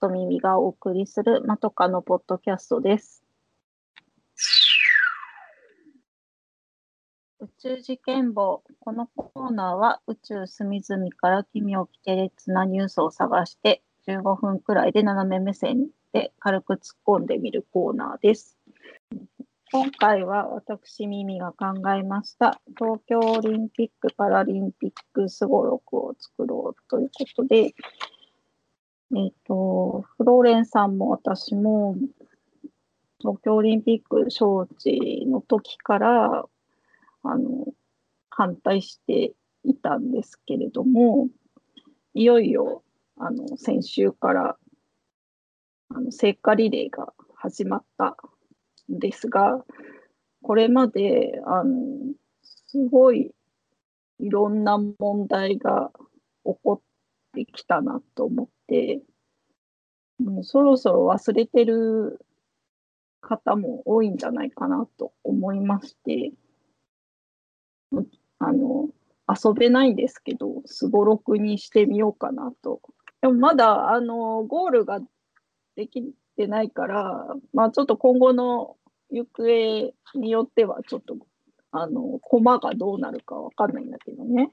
と耳がお送りするまとかのポッドキャストです。宇宙事件簿。このコーナーは宇宙隅々から奇妙奇天烈なニュースを探して15分くらいで斜め目線で軽く突っ込んでみるコーナーです。今回は私耳が考えました東京オリンピック・パラリンピックすごろくを作ろうということで、えっ、と、フローレンさんも私も東京オリンピック招致の時からあの反対していたんですけれども、いよいよあの先週からあの聖火リレーが始まったんですが、これまであのすごいいろんな問題が起こってきたなと思って、もうそろそろ忘れてる方も多いんじゃないかなと思いまして、あの遊べないんですけど、すごろくにしてみようかなと。でもまだあのゴールができてないから、まあ、ちょっと今後の行方によっては、ちょっとあの駒がどうなるかわかんないんだけどね。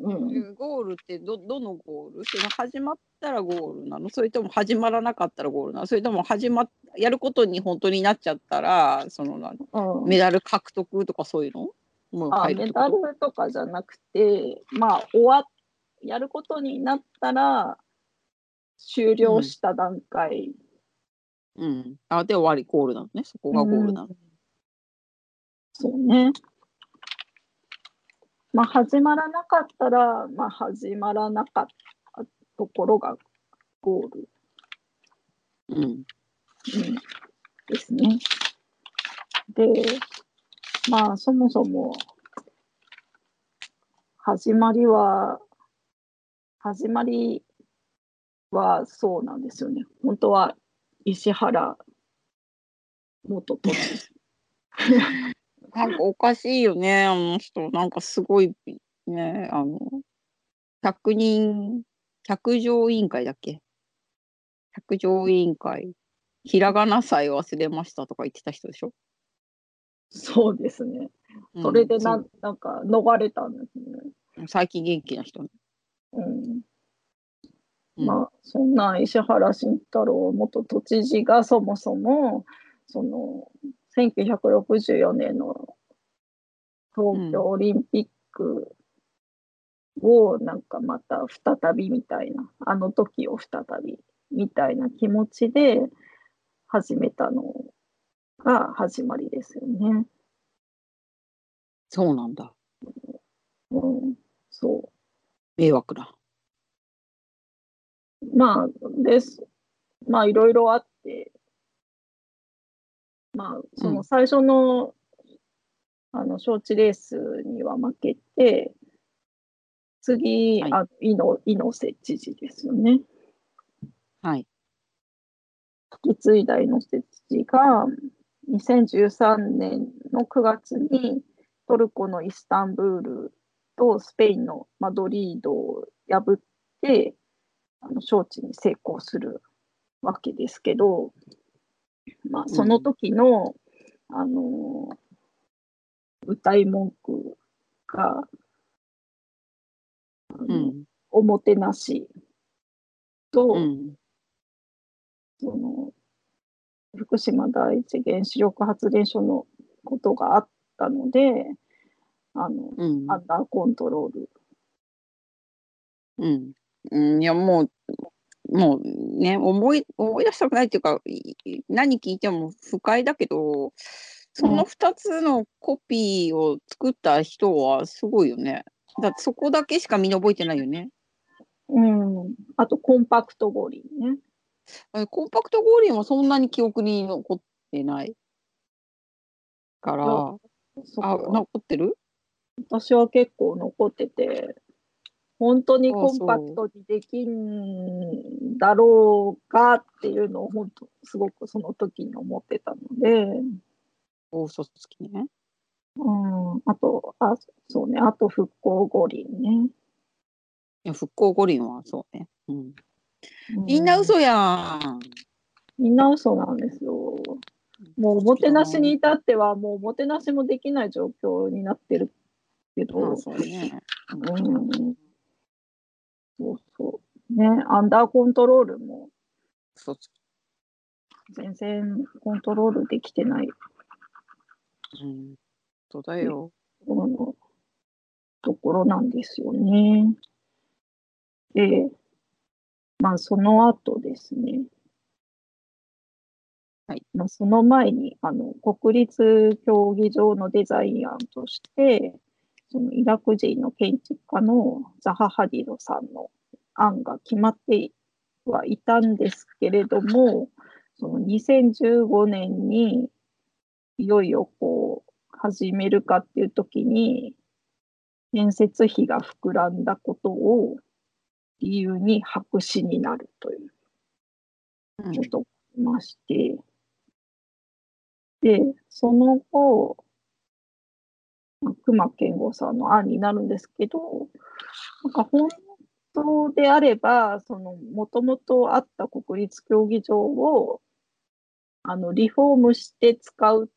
うん、ゴールってどどのゴール？その始まったらゴールなの？それとも始まらなかったらゴールなの？それとも始まっやることに本当になっちゃったらそのなうん。メダル獲得とかそういうの？もうあメダルとかじゃなくて、まあ、終わやることになったら終了した段階、うん。あで終わりゴールなのね。そこがゴールなの。うん。そうね。まあ、始まらなかったら、まあ、始まらなかったところがゴール、うん。うん、ですね。で、まあ、そもそも、始まりは、始まりはそうなんですよね。本当は石原元都知事。なんかおかしいよね。あの人なんかすごいね。あの100人100条委員会だっけ？100条委員会。ひらがなさえ忘れましたとか言ってた人でしょ、そうですね。うんそれでな,、そなんか逃れたんですね。う最近元気な人ね、うん。うん。まあそんな石原慎太郎元都知事がそもそもその1964年の東京オリンピックをなんかまた再びみたいな、あの時を再びみたいな気持ちで始めたのが始まりですよね。そうなんだうん、そう迷惑だまあ、です。まあ、いろいろあって、まあ、そうのん最初の、あの、招致レースには負けて、次、はい。あ猪猪瀬知事ですよね。はい。引き継いだ猪瀬知事が、2013年の9月にトルコのイスタンブールとスペインのマドリードを破って、あの招致に成功するわけですけど、まあ、その時の、あの歌い文句が、うん。おもてなしと、うん。その福島第一原子力発電所のことがあったので、あのうん。アンダーコントロール。うん。うん。いやもうもうね思い思い出したくないっていうかい何聞いても不快だけどその2つのコピーを作った人はすごいよね。だってそこだけしか見覚えてないよね。うん、あとコンパクト五輪ね。あコンパクト五輪もそんなに記憶に残ってない。から、そあ、こ残ってる？私は結構残ってて、本当にコンパクトにできんだろうかっていうのを本当すごくその時に思ってたので、大嘘つきね。うん、あと、あ、そうね、あと復興五輪ね。いや復興五輪はそうね。うん。みんな嘘やん。みんな嘘なんですよ。もうおもてなしに至っては、もうおもてなしもできない状況になってるけど、まあそうね。うん、そうそう。ね、アンダーコントロールもそう全然コントロールできてないうん。そうだよ。ところのところなんですよね。で、まあその後ですね。はい。まあ、その前にあの国立競技場のデザイン案として、そのイラク人の建築家のザハ・ハディドさんの案が決まってはいたんですけれども、その2015年にいよいよこう始めるかっていう時に建設費が膨らんだことを理由に白紙になるといううん。ことがありまして、で、その後、まあ熊健吾さんの案になるんですけど、なんか本当であれば、その、もともとあった国立競技場を、あの、リフォームして使う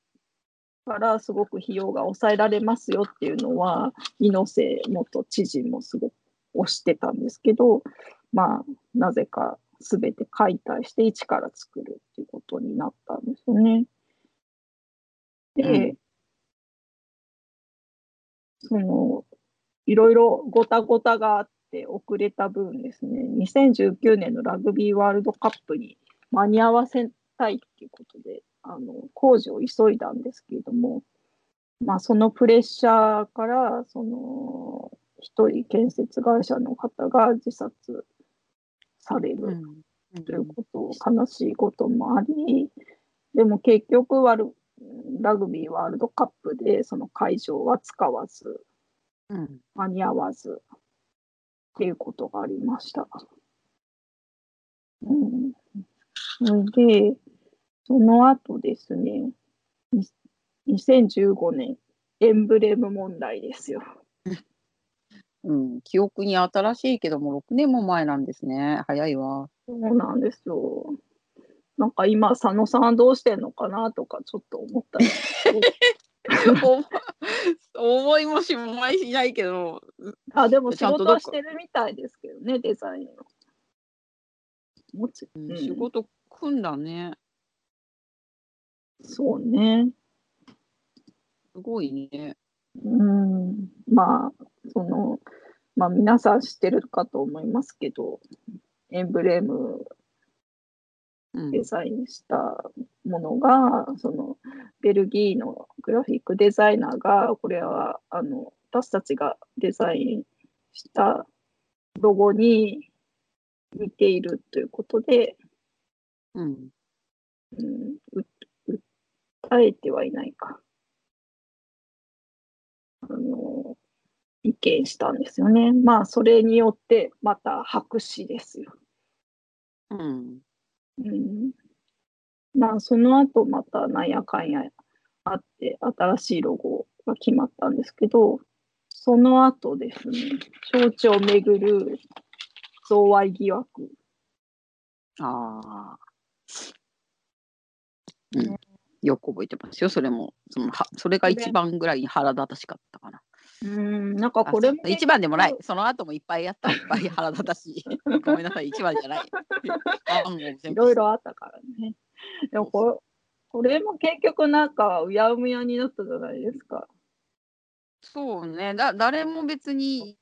から、すごく費用が抑えられますよっていうのは、猪瀬元知事もすごく推してたんですけど、まあ、なぜか全て解体して一から作るっていうことになったんですよね。で、その、いろいろごたごたがあって遅れた分ですね、2019年のラグビーワールドカップに間に合わせたいっていうことで、あの、工事を急いだんですけれども、まあ、そのプレッシャーから、その、一人建設会社の方が自殺されるうん。ということ、悲しいこともあり、でも結局はルラグビーワールドカップでその会場は使わず、うん間に合わずっていうことがありました。うん、それで、その後ですね、に2015年、エンブレム問題ですよ。うん、記憶に新しいけども6年も前なんですね。早いわ。そうなんですよ。なんか今、佐野さんはどうしてんのかなとかちょっと思ったり思いもしもまいしないけど、あ、でも仕事はしてるみたいですけどね、デザインの。うんうん仕事組んだね。そうね。すごいね。うん。まあ、その、まあ皆さん知ってるかと思いますけど、エンブレムうんデザインしたものが、そのベルギーのグラフィックデザイナーが、これはあの私たちがデザインしたロゴに似ているということで、うんうん、う訴えてはいないか。あの、意見したんですよね。まあ、それによって、また白紙ですよ。うんうん。まあ、その後、またなんやかんやあって、新しいロゴが決まったんですけど、その後ですね、招致をめぐる贈賄疑惑。ああ。うん、よく覚えてますよ、それも。そのはそれが一番ぐらい腹立たしかったかな。うん、なんかあこれも一番でもない。その後もいっぱいやった。いっぱい腹立たしい。ごめんなさい、一番じゃない。いろいろあったからね。でもこれ、これも結局なんかうやむやになったじゃないですか。そうね。だ誰も別に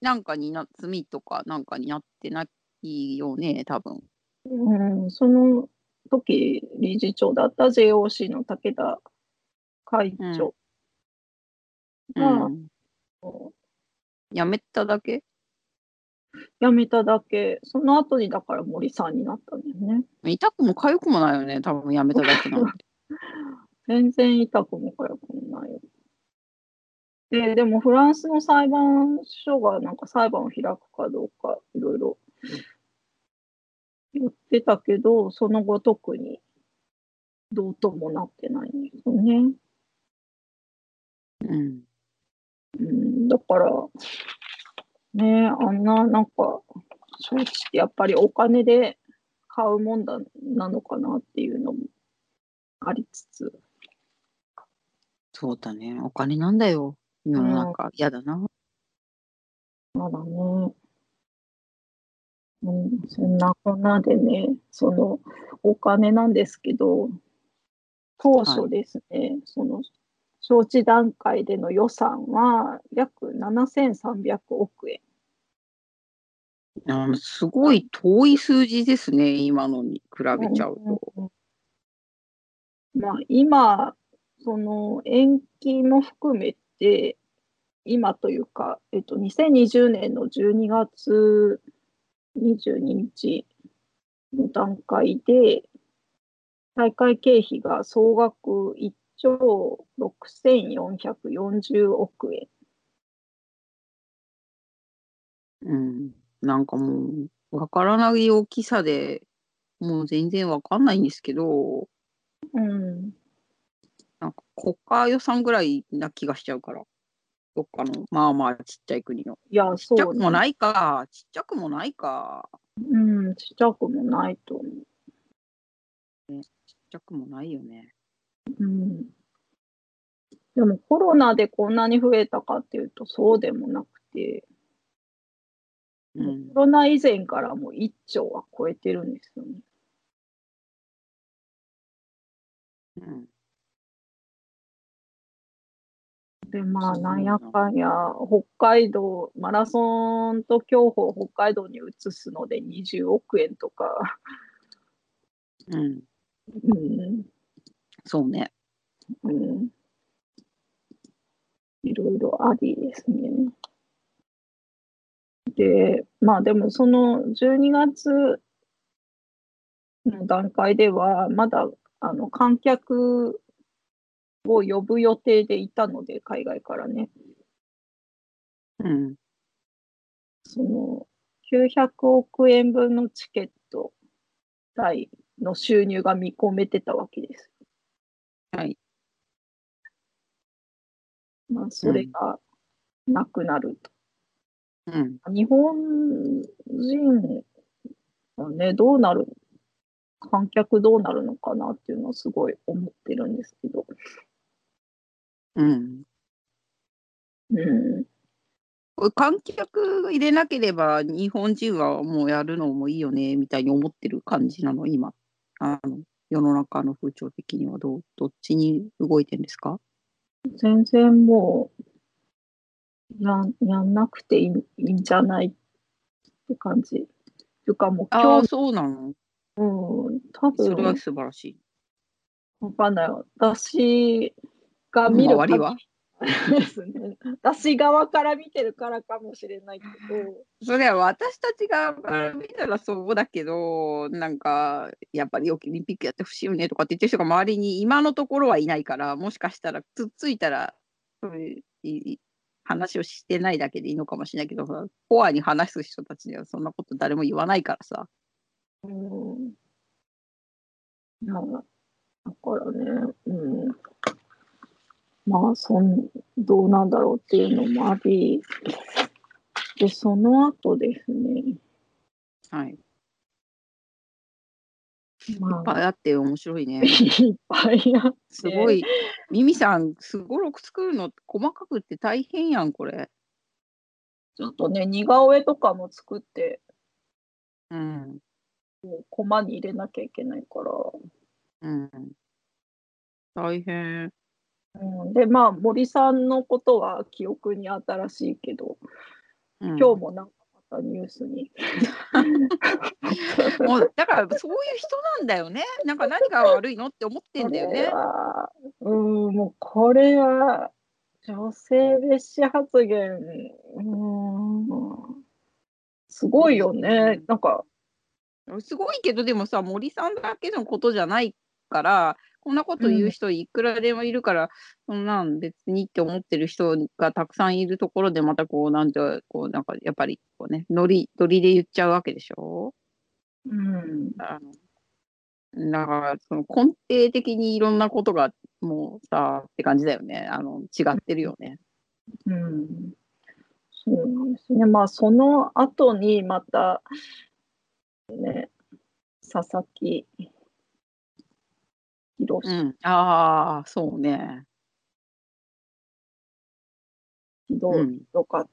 なんかにな罪とかなんかになってないよね、多分。うん、その時理事長だった JOC の武田会長うが、ん、やめただけ？辞めただけ、その後にだから森さんになったんだよね。痛くも痒くもないよね、多分やめただけなんて。全然痛くも痒くもないよ。で、でもフランスの裁判所がなんか裁判を開くかどうかいろいろ言ってたけど、その後特にどうともなってないんですよね。うん。うん、だから、ねあんな、なんか、招致ってやっぱりお金で買うもんだなのかなっていうのもありつつ。そうだね。お金なんだよ。世の中。嫌、だな。まだね。うん、そんなこんなでね、そのお金なんですけど、当初ですね、はい、その招致段階での予算は約7300億円。あすごい遠い数字ですね、今のに比べちゃうと。うんうん、まあ、今、その延期も含めて、今というか、えっと、2020年の12月22日の段階で、大会経費が総額1兆6440億円。うん、なんかもう、わからない大きさでもう全然わかんないんですけど、うん。なんか国家予算ぐらいな気がしちゃうから。どっかの、まあまあちっちゃい国の。いや、そう、ね、ちっちゃくもないか。ちっちゃくもないか。うん、ちっちゃくもないと思う。ね、ちっちゃくもないよね。うん。でもコロナでこんなに増えたかっていうとそうでもなくて、うん、コロナ以前からも1兆は超えてるんですよね。うんで、まあ、なんやかんや、北海道、マラソンと競歩を北海道に移すので20億円とか。うん。うん。そうね。うん。いろいろありですね。で、まあでもその12月の段階では、まだあの観客を呼ぶ予定でいたので、海外からね。うん。その、900億円分のチケット代の収入が見込めてたわけです。はい。まあ、それがなくなると。うん、日本人はね、どうなる、観客どうなるのかなっていうのはすごい思ってるんですけど。うん。うん。観客入れなければ日本人はもうやるのもいいよねみたいに思ってる感じなの、今。あの世の中の風潮的にはどうどっちに動いてるんですか？全然もうややんなくていいいいんじゃないって感じ。というかもう今日そうなの？うん、多分それは素晴らしい。わかんない。私が見る限りはですね。私側から見てるからかもしれないけど。それは私たち側から見たらそうだけど、なんか、やっぱりオリンピックやってほしいよねとかって言ってる人が周りに今のところはいないから、もしかしたらつっついたら、そういう話をしてないだけでいいのかもしれないけど、コアに話す人たちにはそんなこと誰も言わないからさ。うん。だからね、うん。まあそん、どうなんだろうっていうのもあり、で、その後ですね。はい。まあ、いっぱいあって面白いね。いっぱいあって。すごい。ミミさん、すごろく作るの細かくって大変やん、これ。ちょっとね、似顔絵とかも作って、うん。コマに入れなきゃいけないから。うん。大変。うん、で、まあ、森さんのことは記憶に新しいけど、うん、今日もなんかまたニュースに。もうだからそういう人なんだよね。なんか何が悪いのって思ってんだよね。うん、もうこれは女性蔑視発言、うん、すごいよね。なんか。すごいけど、でもさ、森さんだけのことじゃないから、こんなこと言う人いくらでもいるから、そんなん別にって思ってる人がたくさんいるところでまたこうなんてこうなんかやっぱりこうねノリノリで言っちゃうわけでしょ？うん、あのだからその根底的にいろんなことがもうさって感じだよねあの違ってるよね。うん、そうですね。まあ、その後にまた、ね、佐々木宏うん。ああ、そうね。ひどいうん。とか、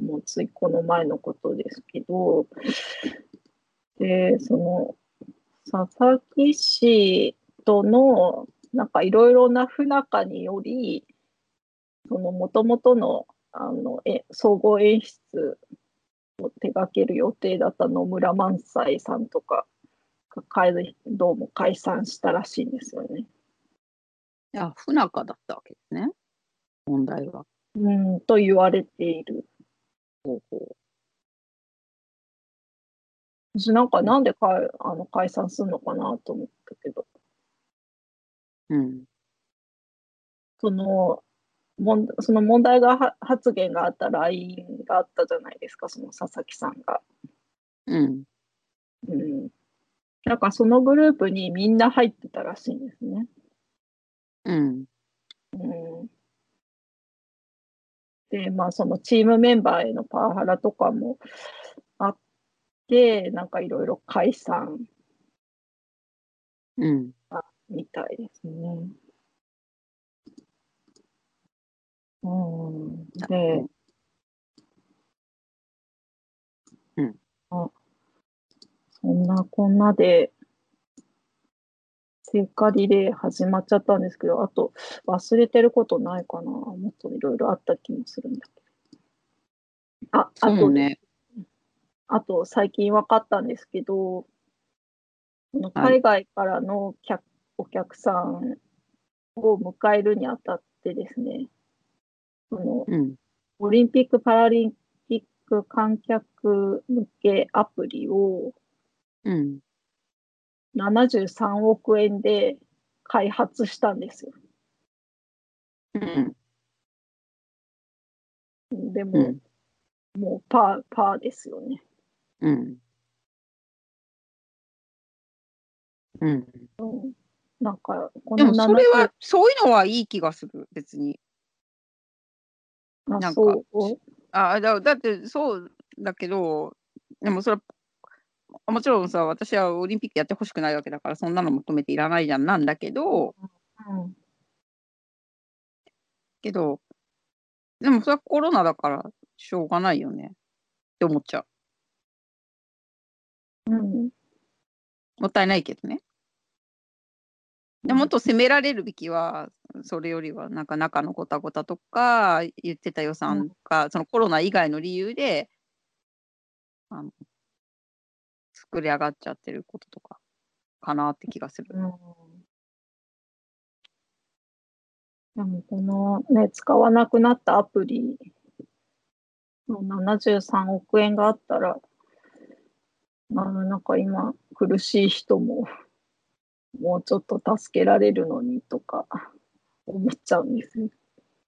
もうついこの前のことですけど、で、その、佐々木氏との、なんかいろいろな不仲により、その元々の、あの、え、総合演出を手掛ける予定だった野村萬斎さんとかどうも解散したらしいんですよね。いや、不仲だったわけですね。問題は。うん、と言われている。ほうほ私なんかなんでかいあの解散するのかなと思ったけど、う。うん。その、その問題がは発言があった LINE があったじゃないですか、その佐々木さんが。うん。うん。なんかそのグループにみんな入ってたらしいんですね。うん。うん。で、まあそのチームメンバーへのパワハラとかもあって、なんかいろいろ解散うん。みたいですね。うん。で、うん。あ、そんなこんなで、聖火リレー始まっちゃったんですけど、あと忘れてることないかな？もっといろいろあった気もするんだけど。あ、あとね。あと最近分かったんですけど、海外からの客お客さんを迎えるにあたってですね、そのうん。オリンピック・パラリンピック観客向けアプリをうん。73億円で開発したんですよ。うん。でも、うん。もうパー、パーですよね。うん。うん。うん、なんか、こでのもそれは70、そういうのはいい気がする、別に。あ、なんか。あだだってそうだけど、でもそれは、もちろんさ、私はオリンピックやってほしくないわけだから、そんなの求めていらないじゃんなんだけど、うん、けど、でもそれはコロナだからしょうがないよねって思っちゃう。うん。もったいないけどね。でもっと責められるべきは、それよりはなんか中のごたごたとか、言ってた予算が、そのコロナ以外の理由で、あの作り上がっちゃってることとかかなって気がする。うんでもこのね、使わなくなったアプリの73億円があったら、まあ、なんか今苦しい人ももうちょっと助けられるのにとか思っちゃうんです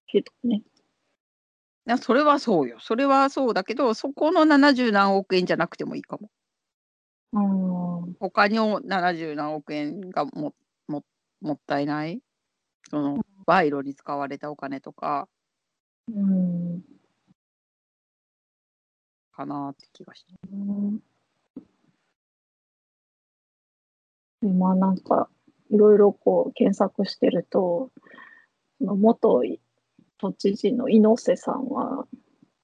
けどね。いやそれはそうよ。それはそうだけど、そこの70何億円じゃなくてもいいかも。うん他にも70何億円がもももったいない？その賄賂に使われたお金とかうんかなって気がして。うん今なんかいろいろこう検索してると、その元都知事の猪瀬さんは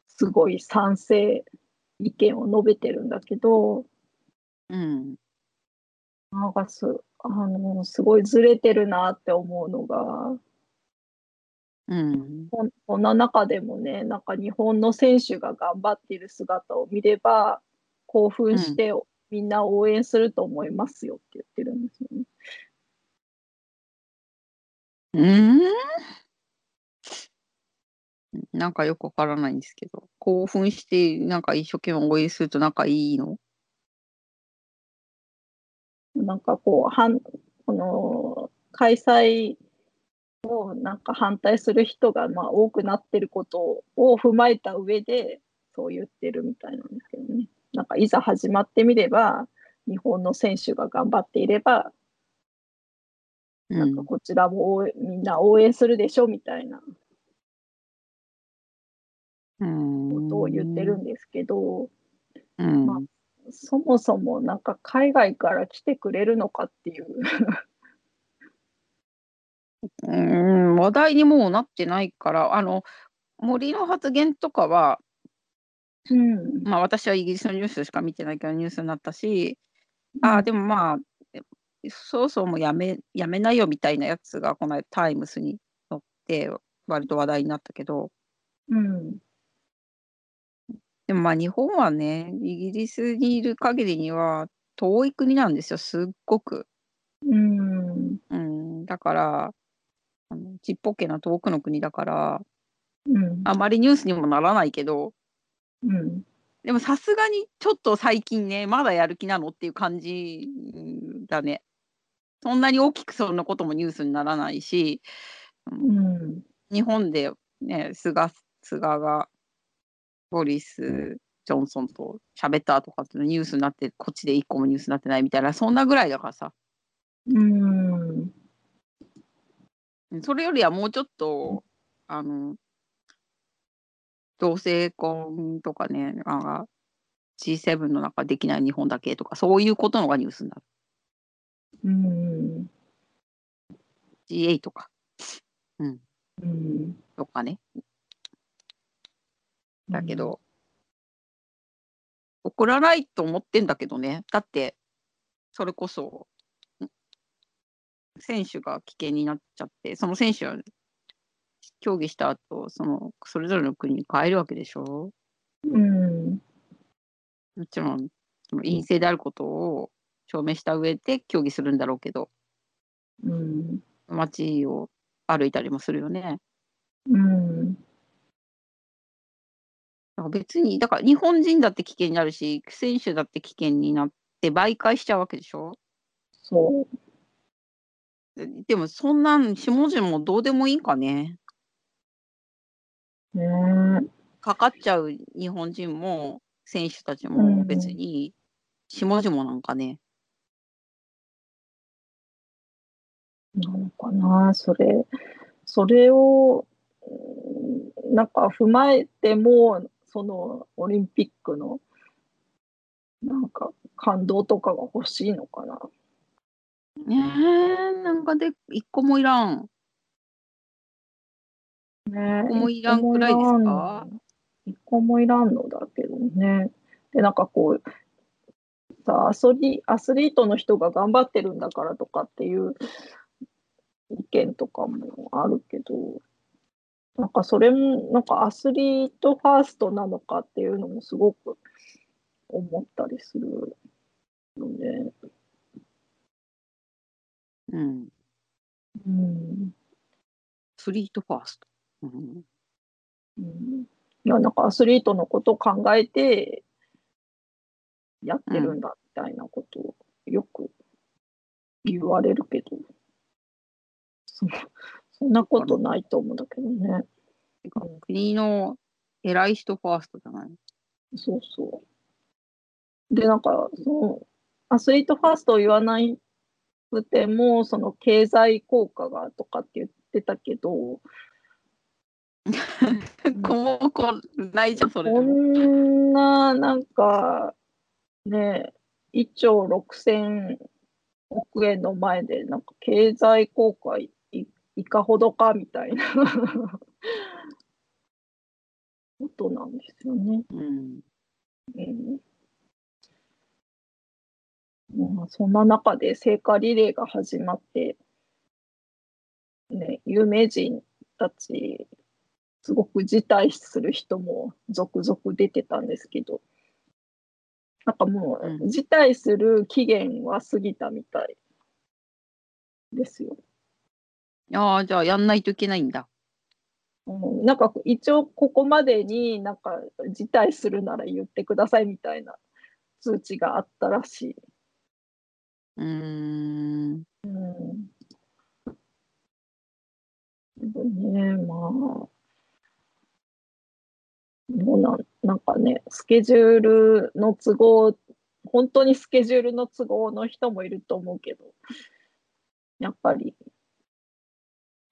すごい賛成意見を述べてるんだけど、うん。なんかすあのすごいずれてるなって思うのが、うんこんな中でもね、なんか日本の選手が頑張っている姿を見れば、興奮して、みんな応援すると思いますよって言ってるんですよね。うん？なんかよくわからないんですけど、興奮して、なんか一生懸命応援すると仲いいの？なんかこう、はんこの開催をなんか反対する人がまあ多くなってることを踏まえた上で、そう言ってるみたいなんですけどね。なんかいざ始まってみれば、日本の選手が頑張っていれば、うなんかこちらもみんな応援するでしょみたいなことを言ってるんですけど、うん。まあそもそもなんか海外から来てくれるのかっていう。うん、話題にもうなってないから、あの、森の発言とかは、うん。まあ私はイギリスのニュースしか見てないけどニュースになったし、ああ、でもまあ、えそろそろもうやめ、やめなよみたいなやつがこの間タイムスに載って割と話題になったけど、うん。でもまあ日本はね、イギリスにいる限りには遠い国なんですよ、すっごく。うん。うん、だから、あのちっぽけな遠くの国だから、うん。あまりニュースにもならないけど、うん。でもさすがにちょっと最近ね、まだやる気なのっていう感じうんだね。そんなに大きくそんなこともニュースにならないし、うん。日本でね、菅菅がボリス・ジョンソンと喋ったとかってニュースになって、こっちで一個もニュースになってないみたいな、そんなぐらいだからさ。うん。それよりはもうちょっと、あの、同性婚とかね、あ G7 の中できない日本だけとか、そういうことのがニュースになる。うん。G8 とか、うん。とかね。だけど、怒らないと思ってんだけどね。だって、それこそ、ん？選手が危険になっちゃって、その選手は競技した後、その、それぞれの国に帰るわけでしょ？うん。もちろん、その陰性であることを証明した上で競技するんだろうけど、うん。街を歩いたりもするよね。うん。だから別に、だから日本人だって危険になるし、選手だって危険になって媒介しちゃうわけでしょ？そででもそんなん下々もどうでもいいんかね。かかっちゃう日本人も選手たちうもん別に下々なんかね。なのかな、それ。それを、うんなんか踏まえても、そのオリンピックの、なんか感動とかが欲しいのかな。ねえ、なんかで一個もいらん。ね一個もいらんくらいですか？一個もいらんの？だけどね。で、なんかこう、さアスリアスリートの人が頑張ってるんだからとかっていう意見とかもあるけど、なんかそれも、なんかアスリートファーストなのかっていうのもすごく思ったりするので、うん。うん。スリートファースト。うん、うんいや、なんかアスリートのことを考えてやってるんだみたいなことをよく言われるけど、そそんなことないと思うんだけどね。てか国の偉い人ファーストじゃない？そうそう。で、なんか、そのアスリートファーストを言わないくても、その経済効果がとかって言ってたけど、ここないじゃん、それでこも。んな、なんか、ね、1兆6000億円の前で、なんか経済効果いいかほどかみたいな ことなんですよね。うん。うんまあ、そんな中で聖火リレーが始まって、ね、有名人たち、すごく辞退する人も続々出てたんですけど、なんかもうう、辞退する期限は過ぎたみたいですよ。ああ、じゃあやんないといけないんだ。うん、なんか一応ここまでになんか辞退するなら言ってくださいみたいな通知があったらしい。うーん。うん。でもね、まあ、どうなん、なんかね、スケジュールの都合、本当にスケジュールの都合の人もいると思うけど、やっぱり、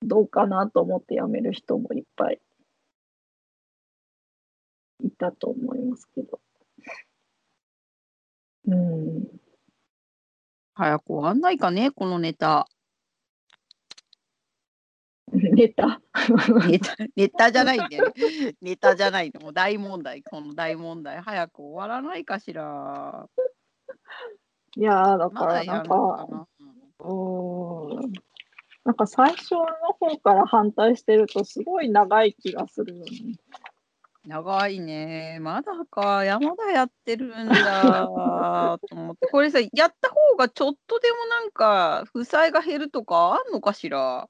どうかなと思って辞める人もいっぱいいたと思いますけど。うん。早く終わんないかね、このネタ。ネタ ネタ、ネタじゃないんだよね。ネタじゃないの。もう大問題、この大問題。早く終わらないかしら。いやーだまからなんか。うーん。なんか最初の方から反対してるとすごい長い気がするよね。長いね。まだか。山田やってるんだ。と思って。これさ、やった方がちょっとでもなんか、負債が減るとかあんのかしら？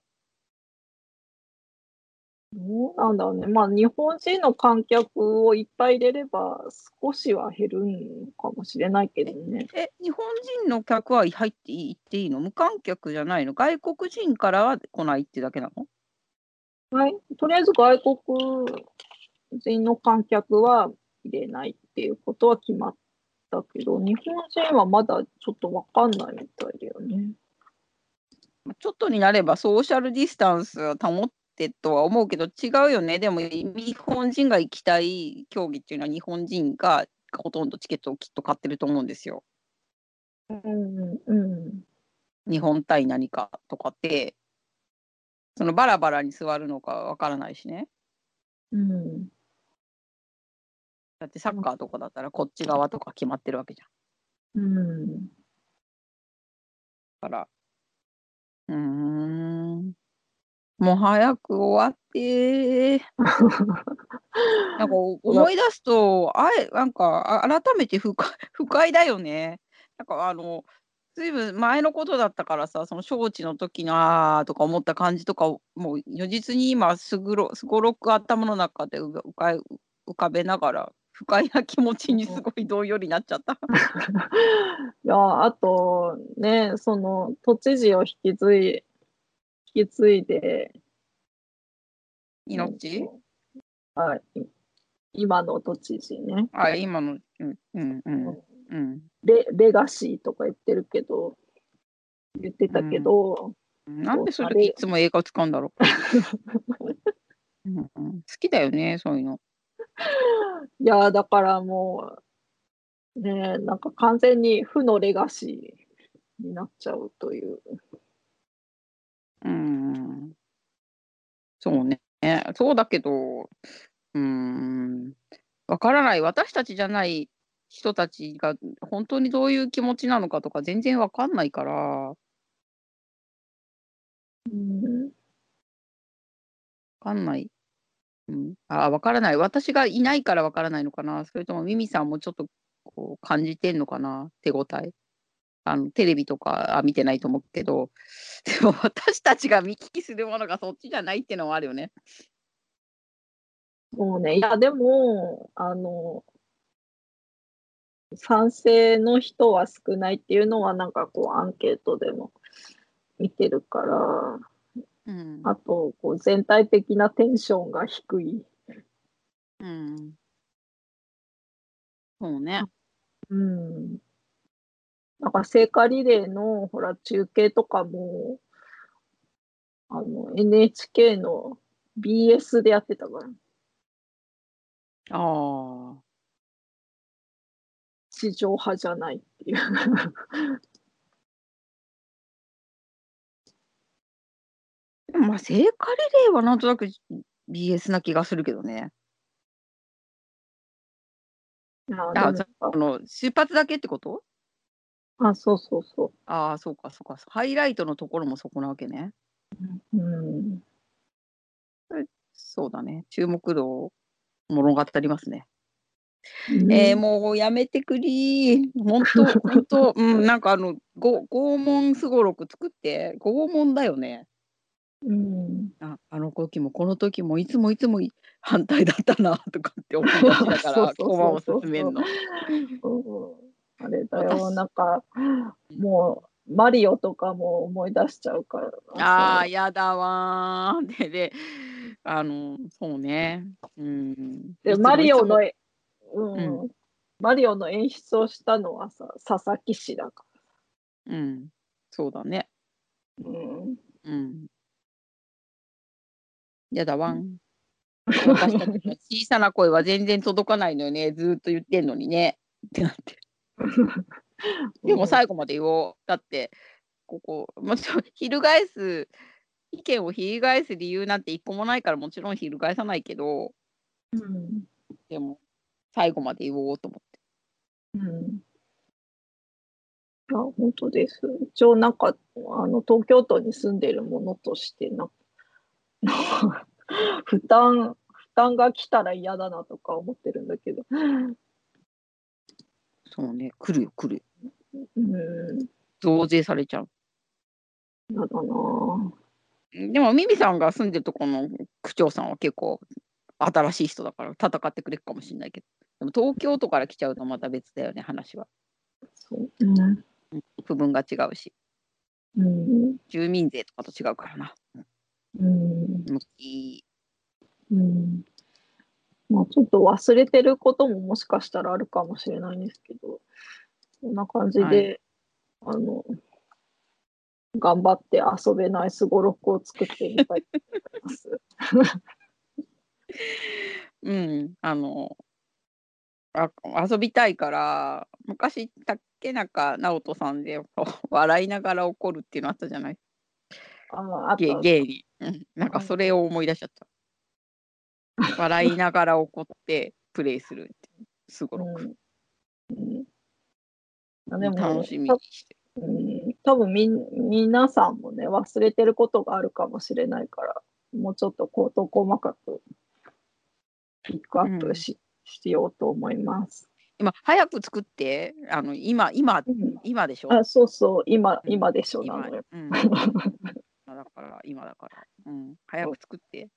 どうなんだろうね。まあ日本人の観客をいっぱい入れれば少しは減るんかもしれないけどね。え、日本人の客は入っていい行っていいの？無観客じゃないの？外国人からは来ないってだけなの？はい。とりあえず外国人の観客は入れないっていうことは決まったけど、日本人はまだちょっとわかんないみたいだよね。まあちょっとになればソーシャルディスタンスを保ってとは思うけど違うよね。でも日本人が行きたい競技っていうのは日本人がほとんどチケットをきっと買ってると思うんですよ。うんうん。日本対何かとかって、そのバラバラに座るのかわからないしね。うん。だってサッカーとかだったらこっち側とか決まってるわけじゃん。うん。だから、うーん、もう早く終わって、なんかお思い出すと、あえ、なんかあ改めて不快 不快だよね。なんかあの、ずいぶん前のことだったからさ、その招致の時のあーとか思った感じとかを、もう如実に今すぐろ、すごろく頭の中でうが浮か浮かべながら、不快な気持ちにすごいどんよりなっちゃった。いや、あとね、その都知事を引き継い引き継いで、命？はい、今の都知事ね、あ、今の、うん、うん、うん、うん。レレガシーとか言ってるけど、言ってたけど、なんでそれでいつも映画を使うんだろう。うんうん、好きだよね、そういうの。いや、だからもう、ね、なんか完全に負のレガシーになっちゃうという。うん。そうね。そうだけど、うん。わからない。私たちじゃない人たちが本当にどういう気持ちなのかとか全然わかんないから、うん、わかんない。うん、あ、わからない。私がいないからわからないのかな。それともミミさんもちょっとこう感じてんのかな。手応え。あのテレビとかあ見てないと思うけど、でも私たちが見聞きするものがそっちじゃないっていうのはあるよね。そうね、いや、でも、あの、賛成の人は少ないっていうのは、なんかこう、アンケートでも見てるから、うん。あと、こう、全体的なテンションが低い。うん。そうね。うん。なんか聖火リレーの、ほら、中継とかも、あの、NHK の BS でやってたから、ああ。地上波じゃないっていう。でもまあ聖火リレーはなんとなく BS な気がするけどね。ああの出発だけってこと？あ、そうそうそああ、そうか、そうか。ハイライトのところもそこなわけね。う。うん。そうだね。注目度を物語りますね。えー、もうやめてくりー。本当 本当うん、なんかあの、ご拷問すごろく作って、拷問だよね。うん。ああの時もこの時もいつもいつもい反対だったなとかって思い出しなが そうらそう駒を進めるの。うんあれだよ、私なんか、もう、マリオとかも思い出しちゃうから。ああ、やだわー。で、で、あの、そうね。うん。で、マリオのい、うん、うマリオの演出をしたのはさ、佐々木氏だかつもうん。そうだね。ら。うん。うん。やだわん。私たちの小さな声は全然届かないのよね。ずーっと言ってんのにね。ってなって。でも最後まで言おう。だって、ここ、もちろん、翻す、意見を翻す理由なんて一個もないから、もちろん翻さないけど、うん。でも、最後まで言おうと思って。うん。いや、本当です。一応、なんか、あの、東京都に住んでるものとしてな、負担、負担が来たら嫌だなとか思ってるんだけど。そうね、来るよ、来るよ。うん。増税されちゃう。嫌だなでも、ミミさんが住んでるとこの区長さんは結構新しい人だから戦ってくれるかもしれないけど、でも東京都から来ちゃうとまた別だよね、話は。そう。うん。区分が違うし、うん。住民税とかと違うからな。うん。向きうん。まあ、ちょっと忘れてることももしかしたらあるかもしれないんですけど、こんな感じで、はあの、頑張って遊べないすごろくを作ってみたいと思います。うん、あの、あ遊びたいから、昔、竹中直人さんで笑いながら怒るっていうのあったじゃない？ああ、あゲと、ゲイに。うん、なんかそれを思い出しちゃった。笑いながら怒ってプレイするって。すごろく。うん。うんあでも、楽しみにしてる。うん、多分みん皆さんもね忘れてることがあるかもしれないからもうちょっとこうと細かくピックアップし,、しようと思います。今、早く作って、あの今、今、うん、今でしょ？あそうそう今うん今でしょな今のよ。うん、今だから、今だから。うん、早く作って。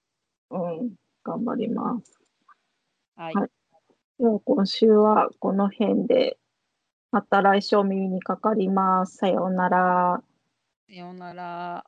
うん、頑張ります。はい。はいでは今週はこの辺でまた来週お耳にかかります。さようなら。さようなら。